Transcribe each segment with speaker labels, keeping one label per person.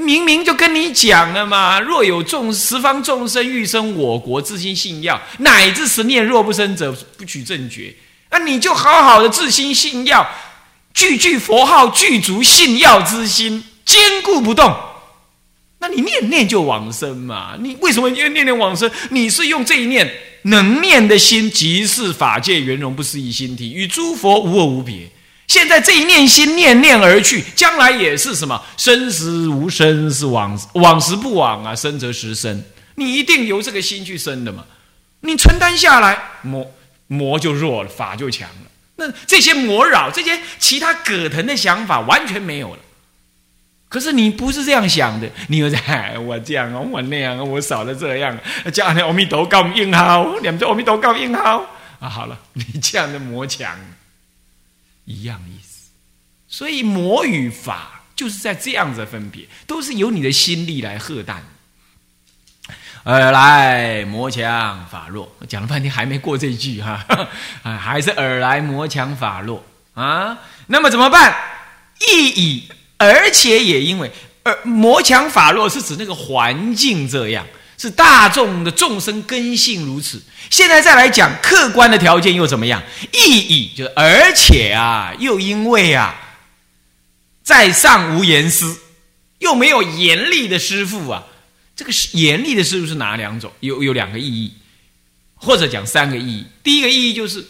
Speaker 1: 明明就跟你讲了嘛，若有众十方众生欲生我国，自心信要，乃至十念若不生者，不取正觉。那你就好好的自心信要，句句佛号具足信要之心，坚固不动。那你念念就往生嘛？你为什么要念念往生？你是用这一念能念的心，即是法界圆融不思议心体，与诸佛无二无别。现在这一念心念念而去，将来也是什么生时无生，是往往时不往啊，生则时生。你一定由这个心去生的嘛？你承担下来，魔魔就弱了，法就强了。那这些魔扰，这些其他葛藤的想法完全没有了。可是你不是这样想的，你又在我这样啊，我那样啊，我少了这样，叫阿弥陀佛应好，两只阿弥陀佛应好啊。好了，你这样的魔强。一样意思，所以魔与法就是在这样子分别，都是由你的心力来喝淡。尔来魔强法弱，讲了半天还没过这句哈，啊，还是尔来魔强法弱啊。那么怎么办？亦以而且也因为，而魔强法弱是指那个环境这样，是大众的众生根性如此。现在再来讲客观的条件又怎么样？意义就是而且啊，又因为啊，在上无严师，又没有严厉的师傅啊。这个是严厉的师傅是哪两种？有有两个意义，或者讲三个意义。第一个意义就是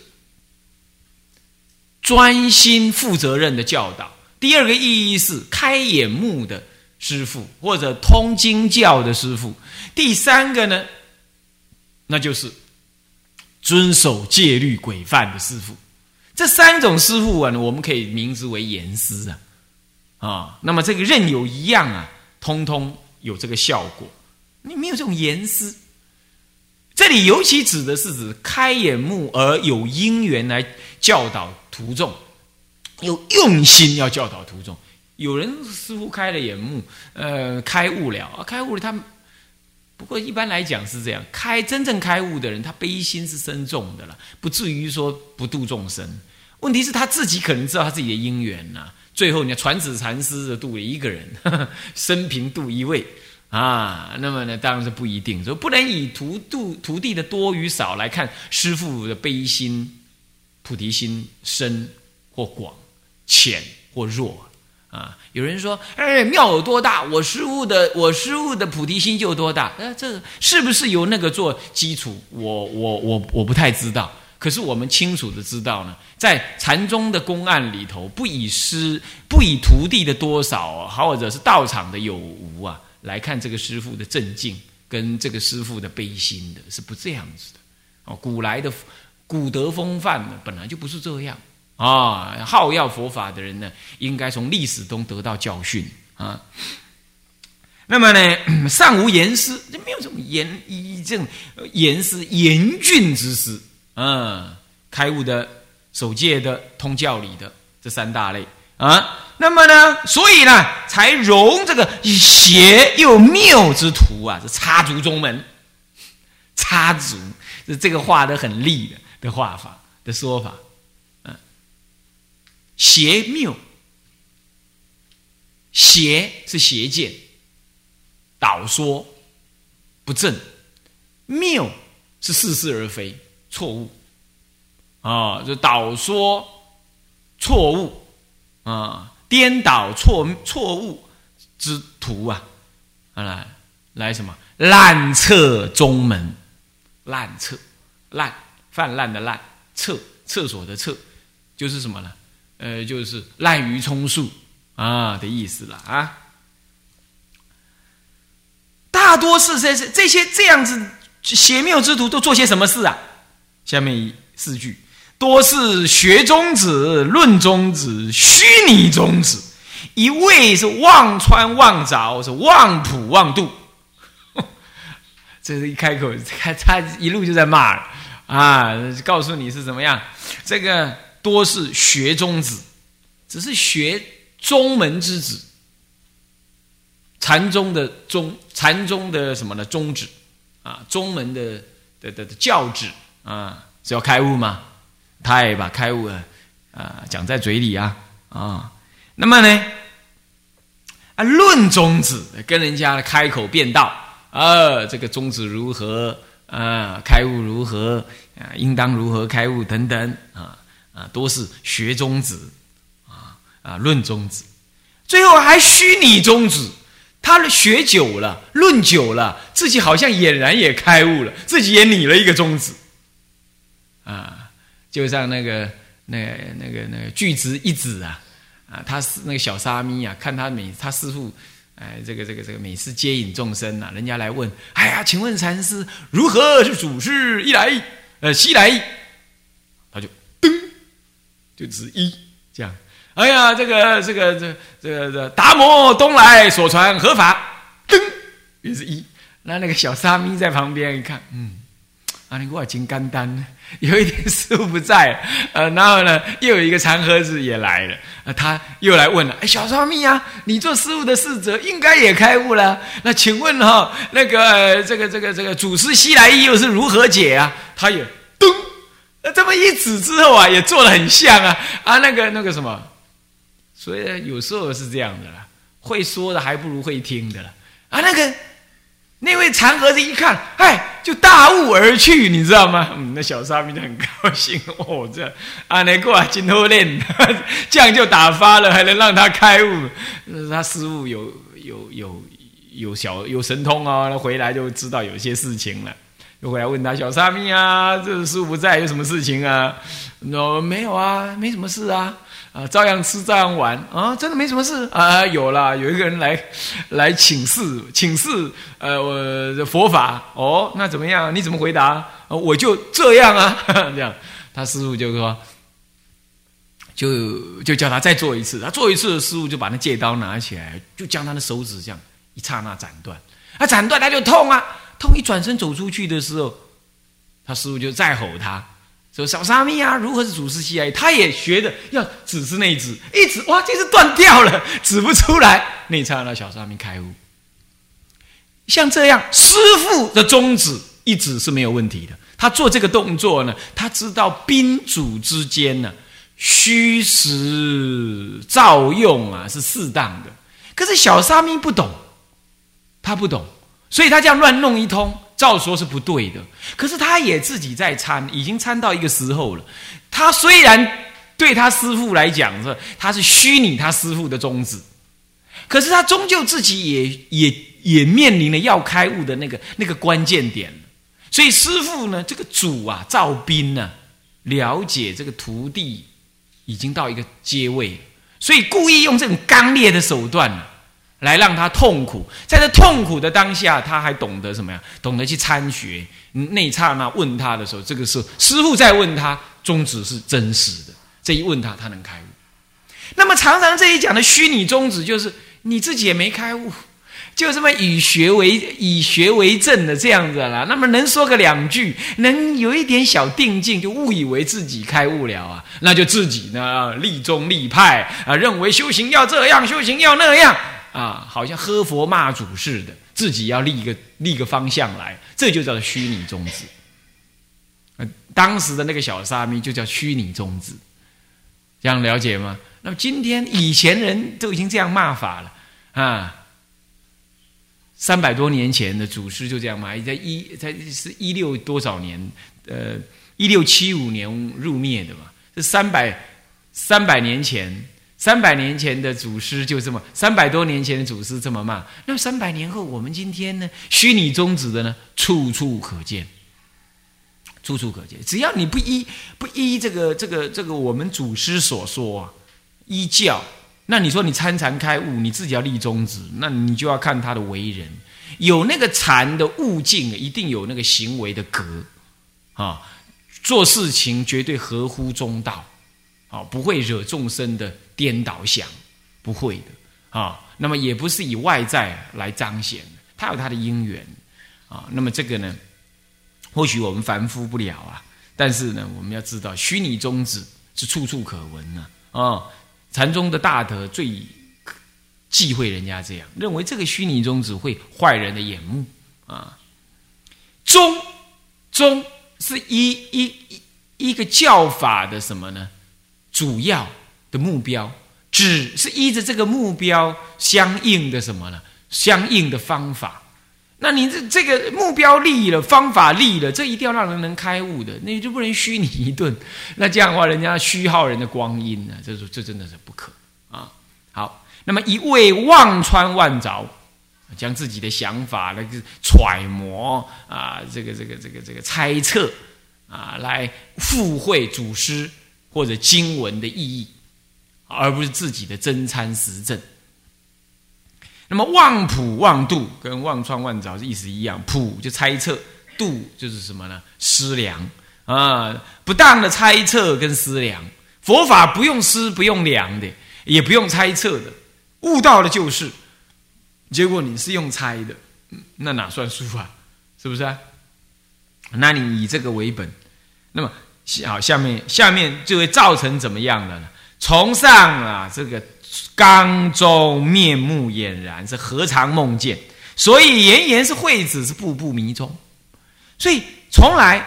Speaker 1: 专心负责任的教导；第二个意义是开眼目的师傅，或者通经教的师傅；第三个呢，那就是。遵守戒律规范的师傅，这三种师傅啊，我们可以名之为严师啊，啊，那么这个任有一样啊，通通有这个效果。你没有这种严师，这里尤其指的是指开眼目而有因缘来教导徒众，有用心要教导徒众。有人似乎开了眼目，呃，开悟了啊，开悟了他。不过一般来讲是这样，开真正开悟的人，他悲心是深重的了，不至于说不度众生。问题是他自己可能知道他自己的因缘呐。最后，你看传子禅师的度了一个人，生平度一位啊，那么呢，当然是不一定，说不能以徒度徒弟的多与少来看师傅的悲心、菩提心深或广、浅或弱。啊，有人说，哎，庙有多大，我师傅的我师傅的菩提心就多大。呃，这是不是由那个做基础？我我我我不太知道。可是我们清楚的知道呢，在禅宗的公案里头，不以师不以徒弟的多少，或者是道场的有无啊，来看这个师傅的正境跟这个师傅的悲心的，是不这样子的。哦，古来的古德风范呢，本来就不是这样。啊，好要佛法的人呢，应该从历史中得到教训啊。那么呢，尚无严师，就没有这种严以这种严师严峻之师啊。开悟的、守戒的、通教理的这三大类啊。那么呢，所以呢，才容这个邪又谬之徒啊，这插足中门，插足，这这个画的很利的的画法的说法。邪谬，邪是邪见，导说不正；谬是似是而非，错误。啊，就导说错误。啊，颠倒错错误之徒啊，来来什么？烂厕中门，烂厕烂泛滥的滥厕厕所的厕，就是什么呢？呃，就是滥竽充数啊的意思了啊。大多是这些这些这样子邪谬之徒都做些什么事啊？下面四句，多是学中子、论中子、虚拟中子，一味是忘穿忘着，是望普望度。这是一开口，他他一路就在骂啊，告诉你是怎么样这个。多是学宗子，只是学宗门之子。禅宗的宗，禅宗的什么呢？宗旨啊，宗门的的的教旨啊，是要开悟吗？他也把开悟啊啊讲在嘴里啊啊。那么呢，啊，论宗旨，跟人家开口便道，啊，这个宗旨如何啊，开悟如何啊，应当如何开悟等等啊啊，都是学宗旨啊啊，论宗旨，最后还虚拟宗旨。他学久了，论久了，自己好像俨然也开悟了，自己也拟了一个宗旨啊，就像那个那那个那个巨子一子啊。啊，他是那个小沙弥啊，看他每他师傅，哎，这个这个这个每次接引众生呐，人家来问，哎呀，请问禅师如何是祖师一来，呃，西来，就指一这样，哎呀，这个这个这这个这达摩东来所传合法，噔，也是一，那那个小沙弥在旁边一看，嗯。啊，你我金刚丹，有一天师傅不在，呃，然后呢，又有一个长盒子也来了，啊，他又来问了，哎，小沙弥啊，你做师傅的侍者，应该也开悟了，那请问哈，那个这个这个这个祖师西来意又是如何解啊？他也噔那，这么一指之后啊，也做的很像啊，啊，那个那个什么，所以有时候是这样的啦，会说的还不如会听的了，啊，那个。那位长和子一看，哎，就大悟而去，你知道吗？嗯，那小沙弥就很高兴哦，这阿内过啊，金头链，这样就打发了，还能让他开悟。他师傅有有有有小有神通哦，那回来就知道有些事情了。又回来问他小沙弥啊，这师傅不在，有什么事情啊？说没有啊，没什么事啊。啊，照样吃，照样玩啊，真的没什么事啊。有了，有一个人来来请示，请示呃，我佛法哦，那怎么样？你怎么回答？我就这样啊，这样。他师傅就说，就就叫他再做一次。他做一次，师傅就把那戒刀拿起来，就将他的手指这样一刹那斩断。啊，斩断他就痛啊，他！一转身走出去的时候，他师傅就再吼他。说小沙弥啊，如何是祖师西来？他也学的要指是那一指，一指哇，这是断掉了，指不出来。那刹那小沙弥开悟。像这样，师傅的宗旨一指是没有问题的。他做这个动作呢，他知道宾主之间呢，虚实照用啊是适当的。可是小沙弥不懂，他不懂，所以他这样乱弄一通。照说是不对的，可是他也自己在参，已经参到一个时候了。他虽然对他师傅来讲是他是虚拟他师傅的宗旨，可是他终究自己也也也面临了要开悟的那个那个关键点所以师傅呢，这个主啊，赵斌呢，了解这个徒弟已经到一个阶位，所以故意用这种刚烈的手段。来让他痛苦，在这痛苦的当下，他还懂得什么呀？懂得去参学。那一刹那问他的时候，这个时候师傅在问他，宗旨是真实的。这一问他，他能开悟。那么常常这一讲的虚拟宗旨，就是你自己也没开悟，就这么以学为以学为证的这样子啦。那么能说个两句，能有一点小定境，就误以为自己开悟了啊？那就自己呢立宗立派啊，认为修行要这样，修行要那样。啊，好像喝佛骂祖似的，自己要立一个立一个方向来，这就叫做虚拟宗旨。当时的那个小沙弥就叫虚拟宗旨，这样了解吗？那么今天以前人都已经这样骂法了啊，三百多年前的祖师就这样骂，在一在是一六多少年？呃，一六七五年入灭的嘛，是三百三百年前。三百年前的祖师就这么，三百多年前的祖师这么骂，那三百年后我们今天呢？虚拟宗旨的呢，处处可见，处处可见。只要你不依不依这个这个这个我们祖师所说啊，依教，那你说你参禅开悟，你自己要立宗旨，那你就要看他的为人，有那个禅的悟境，一定有那个行为的格啊，做事情绝对合乎中道。啊，不会惹众生的颠倒想，不会的啊。那么也不是以外在来彰显的，它有它的因缘啊。那么这个呢，或许我们凡夫不了啊，但是呢，我们要知道，虚拟宗旨是处处可闻呢啊。禅宗的大德最忌讳人家这样，认为这个虚拟宗旨会坏人的眼目啊。宗宗是一一一一个教法的什么呢？主要的目标只是依着这个目标相应的什么呢？相应的方法。那你这这个目标立了，方法立了，这一定要让人能开悟的，那你就不能虚你一顿。那这样的话，人家虚耗人的光阴呢？这是这真的是不可啊。好，那么一味望穿万凿，将自己的想法那个揣摩啊，这个这个这个这个猜测啊，来附会祖师或者经文的意义，而不是自己的真参实证。那么妄普妄度跟望穿万凿是意思一样，普就猜测，度就是什么呢？思量啊，不当的猜测跟思量，佛法不用思不用量的，也不用猜测的，悟到了就是。结果你是用猜的，那哪算数啊？是不是啊？那你以这个为本，那么好，下面下面就会造成怎么样的呢？崇尚啊，这个。缸中面目俨然，是何尝梦见？所以言言是惠子，是步步迷踪。所以从来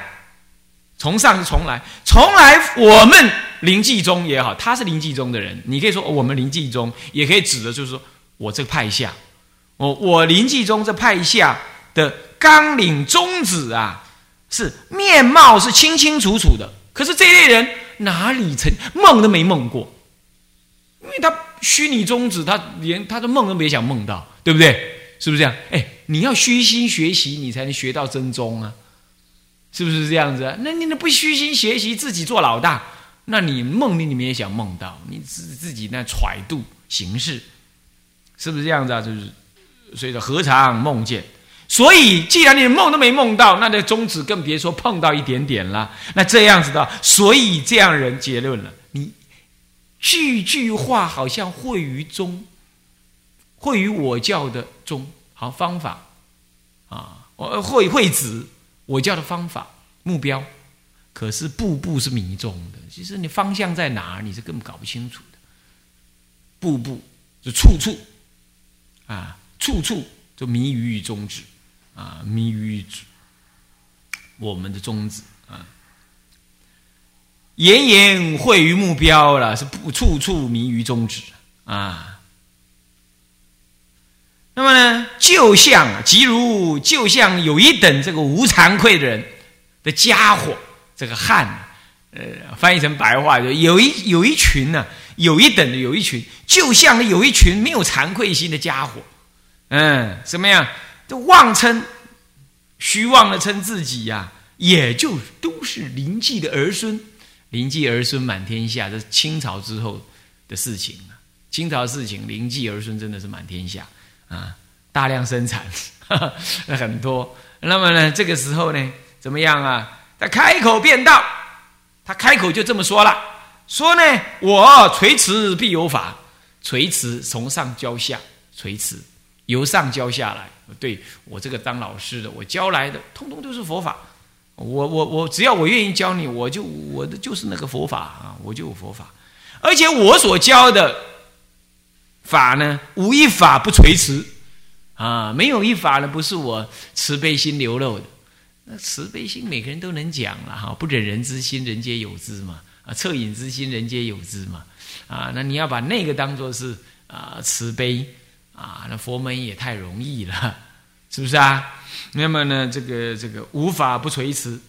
Speaker 1: 从上是从来从来，我们灵济宗也好，他是灵济宗的人，你可以说我们灵济宗，也可以指的就是说我这个派下，我我灵济宗这派下的纲领宗旨啊，是面貌是清清楚楚的。可是这类人哪里曾梦都没梦过，因为他。虚拟宗旨，他连他的梦都没想梦到，对不对？是不是这样？哎，你要虚心学习，你才能学到真宗啊，是不是这样子？那你那不虚心学习，自己做老大，那你梦里你们也想梦到，你自自己那揣度形式，是不是这样子啊？就是所以说何尝梦见？所以既然你梦都没梦到，那这宗旨更别说碰到一点点了。那这样子的，所以这样人结论了，你。句句话好像会于中，会于我教的中，好方法啊，我会会子我教的方法目标，可是步步是迷中的。其实你方向在哪，你是根本搞不清楚的。步步就处处啊，处处就迷于宗旨啊，迷于我们的宗旨啊。言言会于目标了，是不处处迷于宗旨啊。那么呢，就像即如就像有一等这个无惭愧的人的家伙，这个汉，呃，翻译成白话就有一有一群呢，有一等的有一群，就像有一群没有惭愧心的家伙，嗯，怎么样？就妄称虚妄的称自己呀，也就都是灵济的儿孙。灵济儿孙满天下，这是清朝之后的事情啊。清朝事情，灵济儿孙真的是满天下啊，大量生产，那 很多。那么呢，这个时候呢，怎么样啊？他开口便道，他开口就这么说了，说呢，我垂慈必有法，垂慈从上教下，垂慈由上教下来，对我这个当老师的，我教来的，通通都是佛法。我我我，只要我愿意教你，我就我的就是那个佛法啊，我就有佛法，而且我所教的法呢，无一法不垂慈啊，没有一法呢不是我慈悲心流露的。那慈悲心每个人都能讲了哈，不忍人之心，人皆有之嘛啊，恻隐之心，人皆有之嘛啊，那你要把那个当做是啊慈悲啊，那佛门也太容易了，是不是啊？那么呢，这个这个无法不垂慈，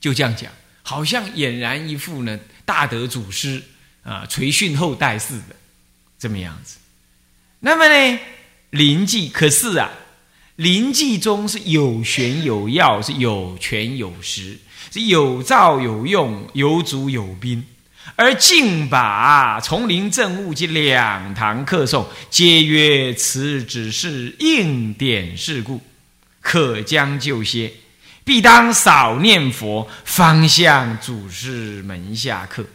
Speaker 1: 就这样讲，好像俨然一副呢大德祖师啊垂训后代似的这么样子。那么呢，临济可是啊，临济中是有玄有要，是有权有实，是有造有用，有主有宾。而竟把丛林政务及两堂课诵，皆曰此只是应点事故，可将就些，必当少念佛，方向祖师门下课。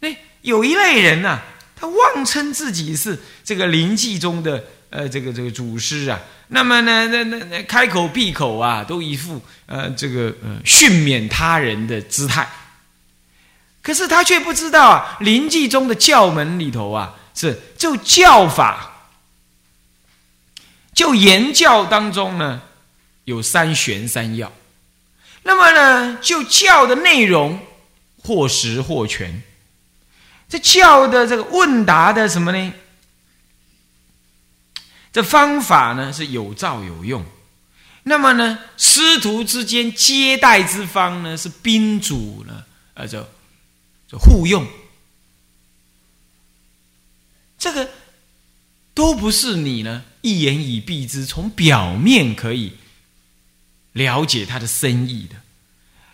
Speaker 1: 哎，有一类人呐，他妄称自己是这个灵济中的呃这个这个祖师啊，那么呢，那那那开口闭口啊，都一副呃这个呃训勉他人的姿态。可是他却不知道啊，灵济中的教门里头啊，是就教法，就言教当中呢，有三玄三要。那么呢，就教的内容或实或全，这教的这个问答的什么呢？这方法呢是有照有用。那么呢，师徒之间接待之方呢是宾主呢，呃，就就就互用。这个都不是你呢一言以蔽之，从表面可以了解他的深意的。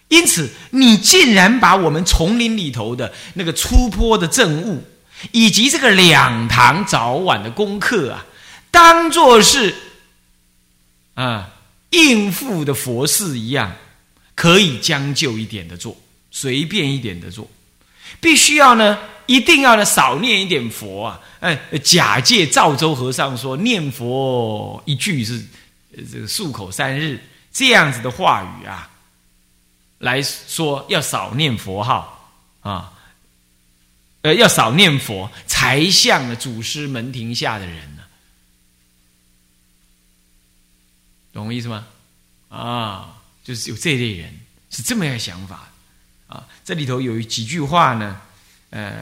Speaker 1: 因此，你竟然把我们丛林里头的那个出坡的政务，以及这个两堂早晚的功课啊，当做是啊应付的佛事一样，可以将就一点的做，随便一点的做，必须要呢，一定要呢少念一点佛啊。哎，假借赵州和尚说念佛一句是这个漱口三日这样子的话语啊，来说要少念佛号啊，呃，要少念佛才像了祖师门庭下的人呢，懂我意思吗？啊，就是有这类人是这么样想法啊。这里头有几句话呢，呃，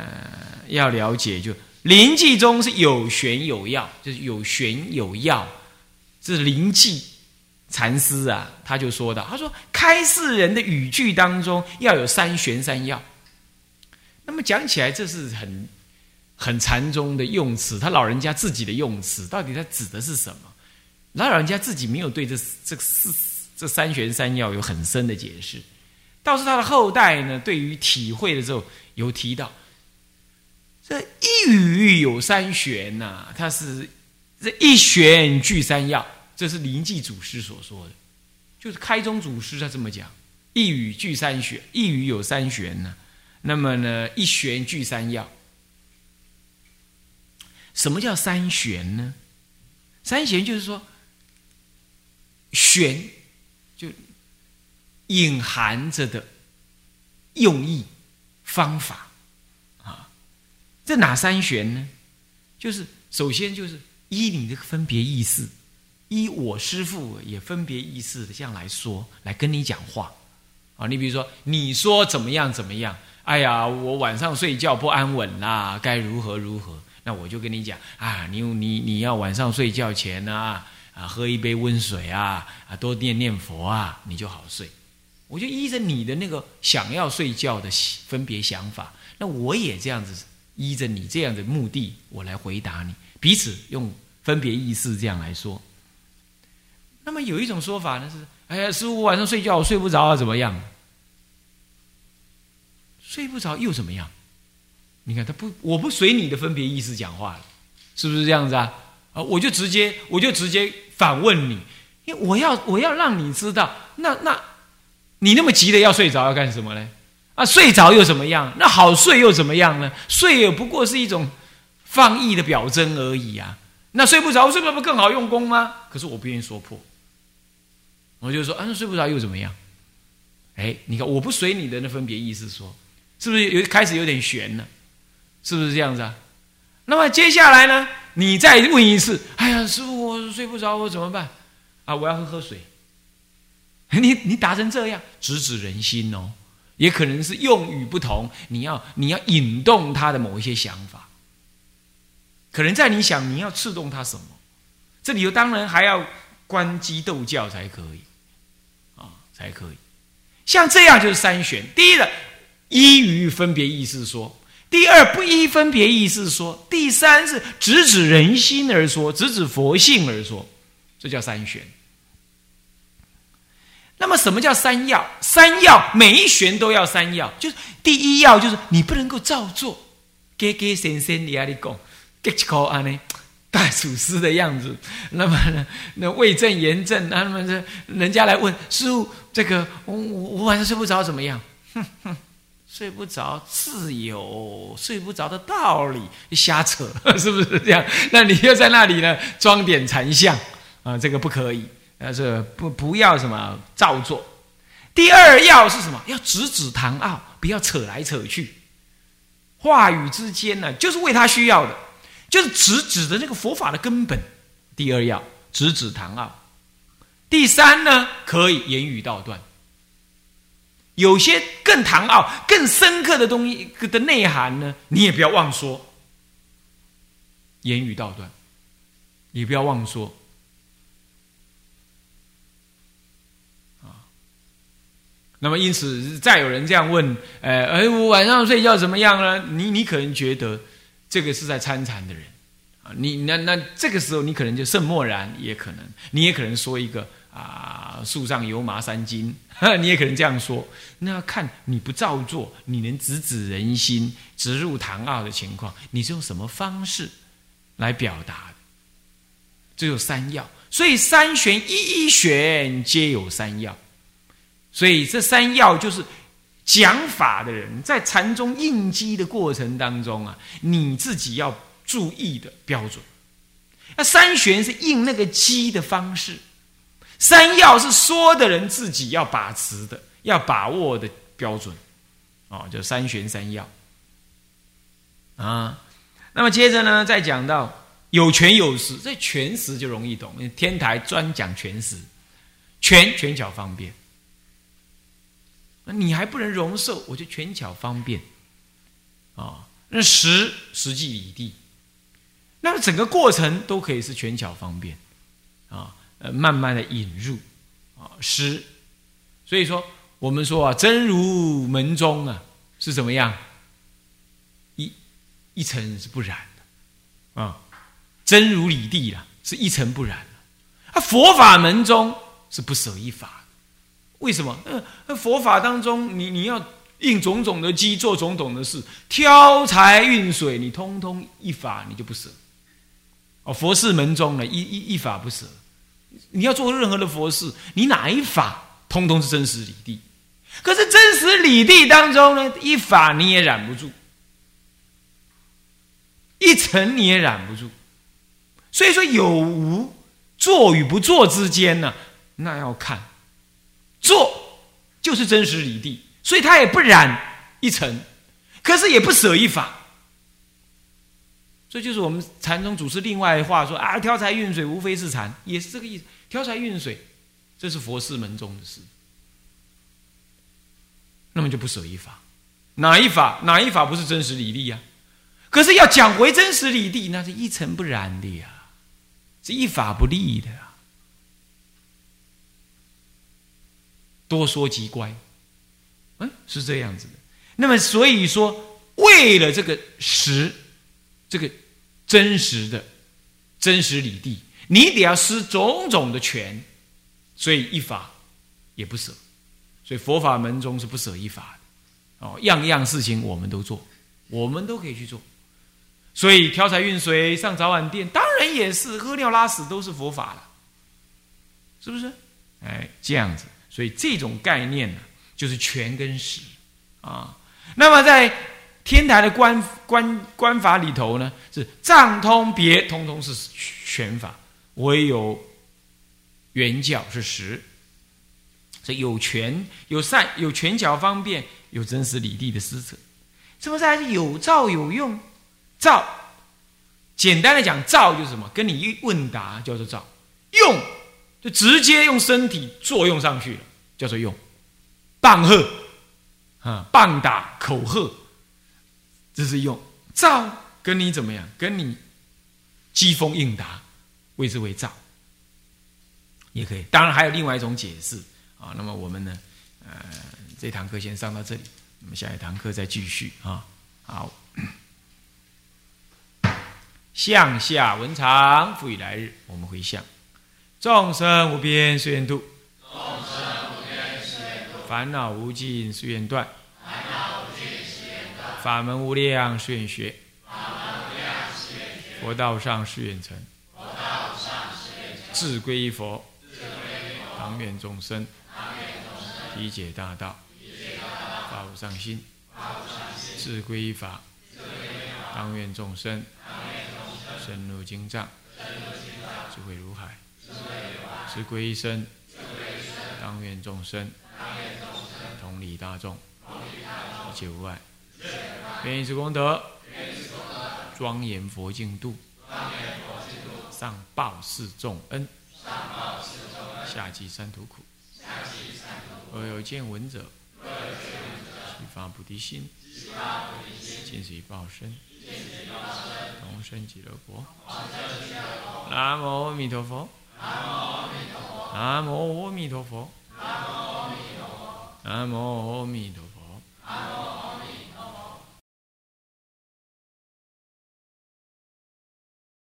Speaker 1: 要了解就。灵记中是有玄有要，就是有玄有要，这是灵记禅师啊，他就说的，他说开示人的语句当中要有三玄三要。那么讲起来，这是很很禅宗的用词，他老人家自己的用词，到底他指的是什么？老人家自己没有对这这四这三玄三要有很深的解释，倒是他的后代呢，对于体会的时候有提到。这一语有三玄呐，它是这一玄具三要，这是灵济祖师所说的，就是开宗祖师他这么讲，一语具三玄，一语有三玄呢。那么呢，一玄具三要。什么叫三玄呢？三玄就是说，玄隐含着的用意方法啊。这哪三玄呢？就是首先就是依你的分别意识，依我师父也分别意识的这样来说，来跟你讲话啊。你比如说，你说怎么样怎么样？哎呀，我晚上睡觉不安稳啦，该如何如何？那我就跟你讲啊，你你你要晚上睡觉前啊啊喝一杯温水啊啊多念念佛啊，你就好睡。我就依着你的那个想要睡觉的分别想法，那我也这样子。依着你这样的目的，我来回答你。彼此用分别意识这样来说。那么有一种说法呢是：哎呀，师傅晚上睡觉我睡不着啊，怎么样？睡不着又怎么样？你看他不，我不随你的分别意识讲话了，是不是这样子啊？啊，我就直接我就直接反问你，因为我要我要让你知道，那那你那么急的要睡着要干什么呢？啊，睡着又怎么样？那好睡又怎么样呢？睡也不过是一种放逸的表征而已啊。那睡不着，睡不着不更好用功吗？可是我不愿意说破，我就说，啊，睡不着又怎么样？哎，你看，我不随你的那分别意思说，是不是有开始有点悬了？是不是这样子啊？那么接下来呢？你再问一次，哎呀，师傅，我睡不着，我怎么办？啊，我要喝喝水。你你打成这样，直指人心哦。也可能是用语不同，你要你要引动他的某一些想法，可能在你想你要刺动他什么，这里头当然还要关机斗教才可以，啊才可以，像这样就是三选：第一个依于分别意思说；第二不依分别意思说；第三是直指人心而说，直指佛性而说，这叫三选。那么什么叫三要？三要每一旋都要三要，就是第一要就是你不能够照做，给给先生你阿里讲，给起口安呢，大祖师的样子。那么呢，那魏正严正，那么这人家来问师傅，这个我我晚上睡不着怎么样？哼哼，睡不着自有睡不着的道理，瞎扯是不是这样？那你又在那里呢装点禅相啊？这个不可以。呃，是不不要什么照做。第二要是什么？要直指堂奥，不要扯来扯去。话语之间呢，就是为他需要的，就是直指的那个佛法的根本。第二要直指堂奥。第三呢，可以言语道断。有些更唐奥、更深刻的东西的内涵呢，你也不要忘说。言语道断，你不要忘说。那么因此，再有人这样问，呃，哎，我晚上睡觉怎么样呢？你你可能觉得这个是在参禅的人啊，你那那这个时候你可能就甚默然，也可能你也可能说一个啊，树上油麻三斤，你也可能这样说。那要看你不照做，你能直指人心、直入堂奥的情况，你是用什么方式？来表达的，这有三要，所以三玄一一玄皆有三要，所以这三要就是讲法的人在禅中应机的过程当中啊，你自己要注意的标准。那三玄是应那个机的方式，三要是说的人自己要把持的、要把握的标准，哦，就三玄三要啊。那么接着呢，再讲到有权有实，这权实就容易懂。天台专讲权实，权权巧方便。那你还不能容受，我就权巧方便啊。那实实际理地，那整个过程都可以是权巧方便啊。呃，慢慢的引入啊，实。所以说，我们说啊，真如门中啊，是怎么样？一一尘是不染的，啊，真如理地了，是一尘不染的。啊，佛法门中是不舍一法，为什么？呃，佛法当中，你你要应种种的机，做种种的事，挑柴运水，你通通一法你就不舍。哦，佛事门中呢，一一一法不舍。你要做任何的佛事，你哪一法，通通是真实理地。可是真实理地当中呢，一法你也染不住。一层你也染不住，所以说有无做与不做之间呢，那要看就是真实理地，所以他也不染一尘，可是也不舍一法。这就是我们禅宗祖师另外话说啊，挑柴运水无非是禅，也是这个意思。挑柴运水，这是佛事门中的事，那么就不舍一法，哪一法哪一法不是真实理地呀？可是要讲回真实理地，那是一尘不染的呀，是一法不立的啊。多说即乖，嗯，是这样子的。那么所以说，为了这个实，这个真实的真实理地，你得要施种种的权，所以一法也不舍。所以佛法门中是不舍一法的哦，样样事情我们都做，我们都可以去做。所以挑柴运水上早晚殿，当然也是喝尿拉屎都是佛法了，是不是？哎，这样子，所以这种概念呢，就是权跟实啊。那么在天台的观观观法里头呢，是藏通别通通是权法，唯有圆教是实。所以有权有善有权巧方便有真实理地的施策，是不是还是有造有用？造，简单的讲，造就是什么？跟你一问答叫做造，用就直接用身体作用上去了，叫做用。棒喝啊，棒打口喝，这是用。造跟你怎么样？跟你机锋应答，谓之为造，也可以。当然还有另外一种解释啊。那么我们呢，呃，这堂课先上到这里，那么下一堂课再继续啊。好。向下文长，复以来日，我们回向。众生无边誓愿度，
Speaker 2: 众生无边誓愿度；
Speaker 1: 烦恼无尽誓愿断，
Speaker 2: 烦恼无尽誓愿断；
Speaker 1: 法门无量誓愿学，
Speaker 2: 法门无量誓愿学；
Speaker 1: 佛道上誓愿成，
Speaker 2: 佛道上誓愿成；
Speaker 1: 志归一佛，
Speaker 2: 志归一佛；
Speaker 1: 当愿众生，
Speaker 2: 当愿众生；
Speaker 1: 体解大道，
Speaker 2: 体解大道；
Speaker 1: 发无上心，
Speaker 2: 发无上心；
Speaker 1: 志归一法，
Speaker 2: 志归一法；
Speaker 1: 当愿众生。
Speaker 2: 当愿众生。
Speaker 1: 深入经藏，
Speaker 2: 深入经藏；
Speaker 1: 智慧如海，
Speaker 2: 智慧如海；
Speaker 1: 智归一生，当愿众生，同理大众，一切无碍。愿以此功德，庄严佛净土，上报四重恩，
Speaker 2: 下济三途苦。
Speaker 1: 若有见闻者，
Speaker 2: 若有
Speaker 1: 发菩提心，尽此一报身，同生极乐国。南无阿弥陀佛。南无阿弥陀佛。南无阿弥陀佛。南无阿弥陀佛。